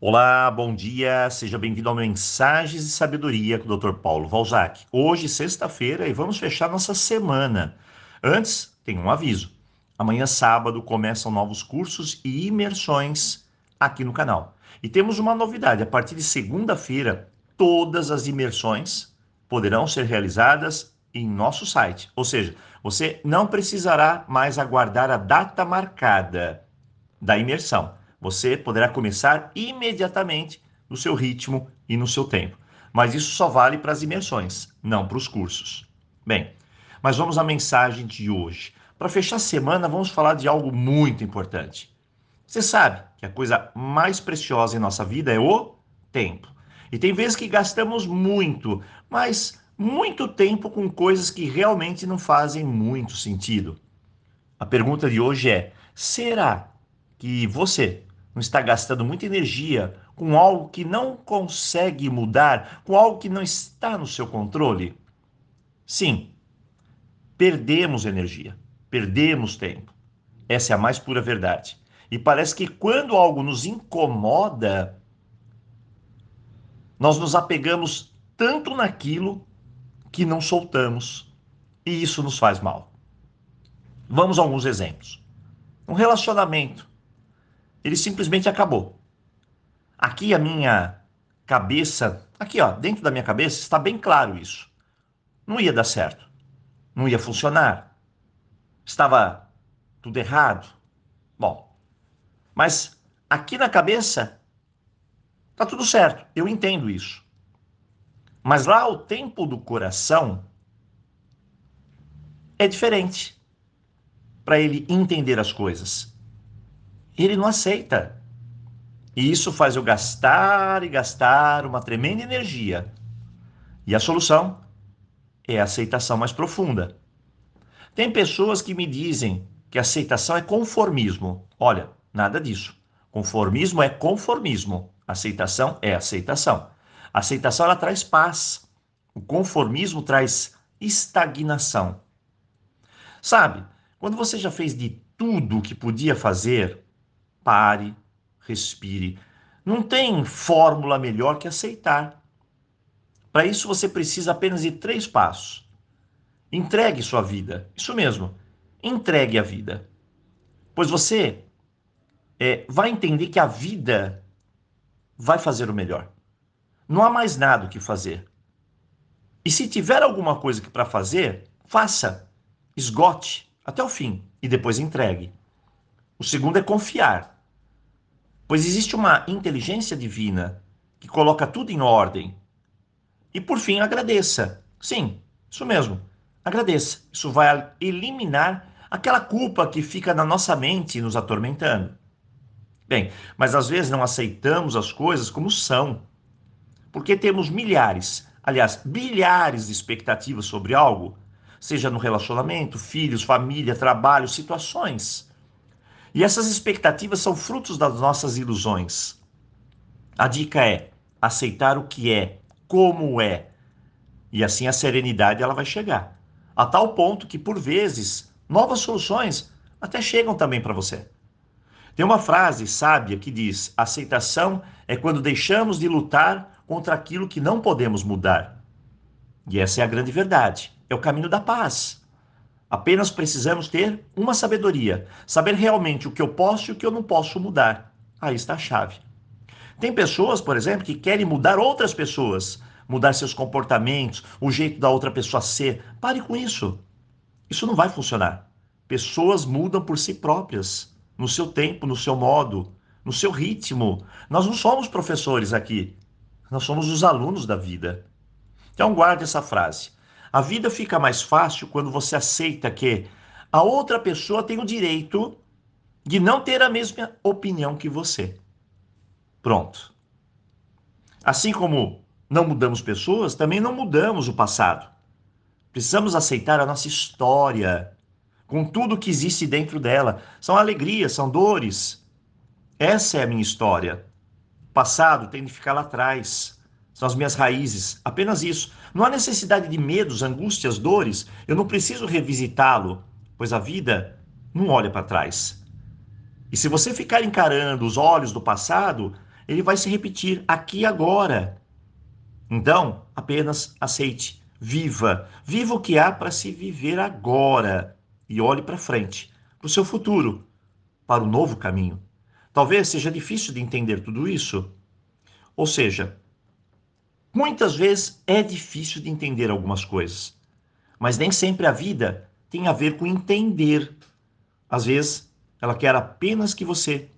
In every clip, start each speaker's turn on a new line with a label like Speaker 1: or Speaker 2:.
Speaker 1: Olá, bom dia, seja bem-vindo ao Mensagens e Sabedoria com o Dr. Paulo Valzac. Hoje, sexta-feira, e vamos fechar nossa semana. Antes, tem um aviso. Amanhã, sábado, começam novos cursos e imersões aqui no canal. E temos uma novidade: a partir de segunda-feira, todas as imersões poderão ser realizadas em nosso site. Ou seja, você não precisará mais aguardar a data marcada da imersão você poderá começar imediatamente no seu ritmo e no seu tempo. Mas isso só vale para as imersões, não para os cursos. Bem, mas vamos à mensagem de hoje. Para fechar a semana, vamos falar de algo muito importante. Você sabe que a coisa mais preciosa em nossa vida é o tempo. E tem vezes que gastamos muito, mas muito tempo com coisas que realmente não fazem muito sentido. A pergunta de hoje é: será que você não está gastando muita energia com algo que não consegue mudar, com algo que não está no seu controle? Sim, perdemos energia, perdemos tempo. Essa é a mais pura verdade. E parece que quando algo nos incomoda, nós nos apegamos tanto naquilo que não soltamos. E isso nos faz mal. Vamos a alguns exemplos. Um relacionamento ele simplesmente acabou. Aqui a minha cabeça, aqui ó, dentro da minha cabeça está bem claro isso. Não ia dar certo. Não ia funcionar. Estava tudo errado. Bom, mas aqui na cabeça tá tudo certo. Eu entendo isso. Mas lá o tempo do coração é diferente para ele entender as coisas ele não aceita. E isso faz eu gastar e gastar uma tremenda energia. E a solução é a aceitação mais profunda. Tem pessoas que me dizem que aceitação é conformismo. Olha, nada disso. Conformismo é conformismo. Aceitação é aceitação. A aceitação ela traz paz. O conformismo traz estagnação. Sabe, quando você já fez de tudo o que podia fazer, pare, respire. Não tem fórmula melhor que aceitar. Para isso você precisa apenas de três passos. Entregue sua vida. Isso mesmo. Entregue a vida. Pois você é, vai entender que a vida vai fazer o melhor. Não há mais nada o que fazer. E se tiver alguma coisa para fazer, faça. Esgote até o fim e depois entregue. O segundo é confiar pois existe uma inteligência divina que coloca tudo em ordem. E por fim, agradeça. Sim, isso mesmo. Agradeça. Isso vai eliminar aquela culpa que fica na nossa mente nos atormentando. Bem, mas às vezes não aceitamos as coisas como são. Porque temos milhares, aliás, bilhares de expectativas sobre algo, seja no relacionamento, filhos, família, trabalho, situações. E essas expectativas são frutos das nossas ilusões. A dica é aceitar o que é, como é. E assim a serenidade ela vai chegar. A tal ponto que, por vezes, novas soluções até chegam também para você. Tem uma frase sábia que diz: aceitação é quando deixamos de lutar contra aquilo que não podemos mudar. E essa é a grande verdade. É o caminho da paz. Apenas precisamos ter uma sabedoria, saber realmente o que eu posso e o que eu não posso mudar. Aí está a chave. Tem pessoas, por exemplo, que querem mudar outras pessoas, mudar seus comportamentos, o jeito da outra pessoa ser. Pare com isso. Isso não vai funcionar. Pessoas mudam por si próprias, no seu tempo, no seu modo, no seu ritmo. Nós não somos professores aqui. Nós somos os alunos da vida. Então guarde essa frase. A vida fica mais fácil quando você aceita que a outra pessoa tem o direito de não ter a mesma opinião que você. Pronto. Assim como não mudamos pessoas, também não mudamos o passado. Precisamos aceitar a nossa história, com tudo que existe dentro dela. São alegrias, são dores. Essa é a minha história. O passado tem de ficar lá atrás são as minhas raízes, apenas isso. Não há necessidade de medos, angústias, dores, eu não preciso revisitá-lo, pois a vida não olha para trás. E se você ficar encarando os olhos do passado, ele vai se repetir aqui e agora. Então, apenas aceite, viva, viva o que há para se viver agora e olhe para frente, para o seu futuro, para o novo caminho. Talvez seja difícil de entender tudo isso. Ou seja, muitas vezes é difícil de entender algumas coisas, mas nem sempre a vida tem a ver com entender. Às vezes, ela quer apenas que você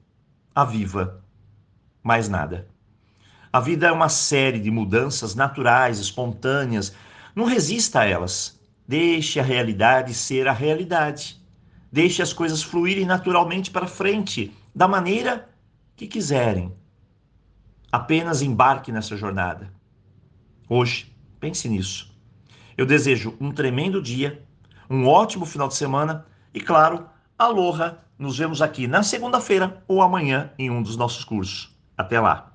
Speaker 1: a viva, mais nada. A vida é uma série de mudanças naturais, espontâneas. Não resista a elas. Deixe a realidade ser a realidade. Deixe as coisas fluírem naturalmente para frente, da maneira que quiserem. Apenas embarque nessa jornada. Hoje, pense nisso. Eu desejo um tremendo dia, um ótimo final de semana e, claro, aloha! Nos vemos aqui na segunda-feira ou amanhã em um dos nossos cursos. Até lá!